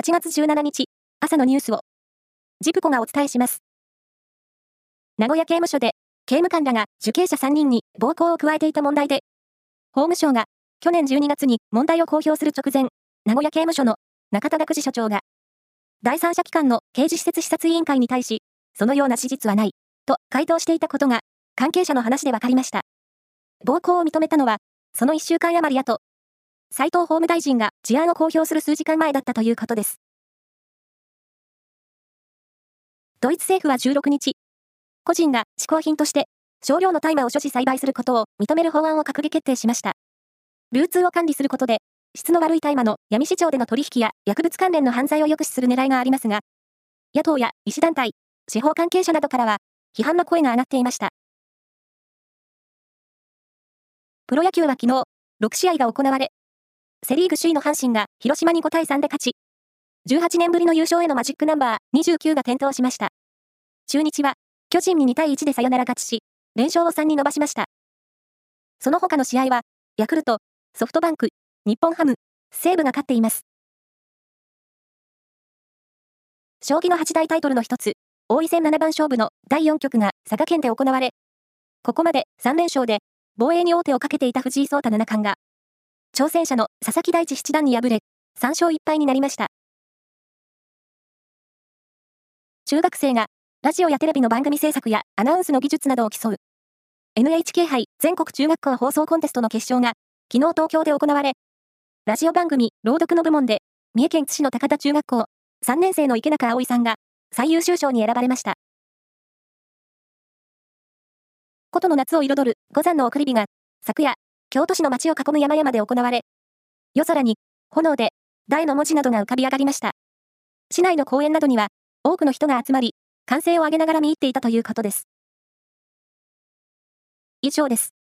8月17日、朝のニュースを、ジプコがお伝えします。名古屋刑務所で、刑務官らが受刑者3人に暴行を加えていた問題で、法務省が去年12月に問題を公表する直前、名古屋刑務所の中田学次所長が、第三者機関の刑事施設視察委員会に対し、そのような事実はない、と回答していたことが、関係者の話で分かりました。暴行を認めたのは、その1週間余り後、斉藤法務大臣が事案を公表する数時間前だったということです。ドイツ政府は16日、個人が嗜好品として少量の大麻を所持栽培することを認める法案を閣議決定しました。流通を管理することで、質の悪い大麻の闇市場での取引や薬物関連の犯罪を抑止する狙いがありますが、野党や医師団体、司法関係者などからは、批判の声が上がっていました。プロ野球は昨日、6試合が行われ、セリーグ首位の阪神が広島に5対3で勝ち、18年ぶりの優勝へのマジックナンバー29が点灯しました。中日は、巨人に2対1でサヨナラ勝ちし、連勝を3に伸ばしました。その他の試合は、ヤクルト、ソフトバンク、日本ハム、西武が勝っています。将棋の八大タイトルの一つ、王位戦七番勝負の第4局が佐賀県で行われ、ここまで3連勝で防衛に王手をかけていた藤井聡太七冠が、挑戦者の佐々木大地七段に敗れ、3勝1敗になりました。中学生が、ラジオやテレビの番組制作やアナウンスの技術などを競う、NHK 杯全国中学校放送コンテストの決勝が、昨日東京で行われ、ラジオ番組、朗読の部門で、三重県津市の高田中学校、3年生の池中葵さんが、最優秀賞に選ばれました。古都の夏を彩る五山の送り火が、昨夜、京都市の街を囲む山々で行われ、夜空に、炎で、大の文字などが浮かび上がりました。市内の公園などには、多くの人が集まり、歓声を上げながら見入っていたということです。以上です。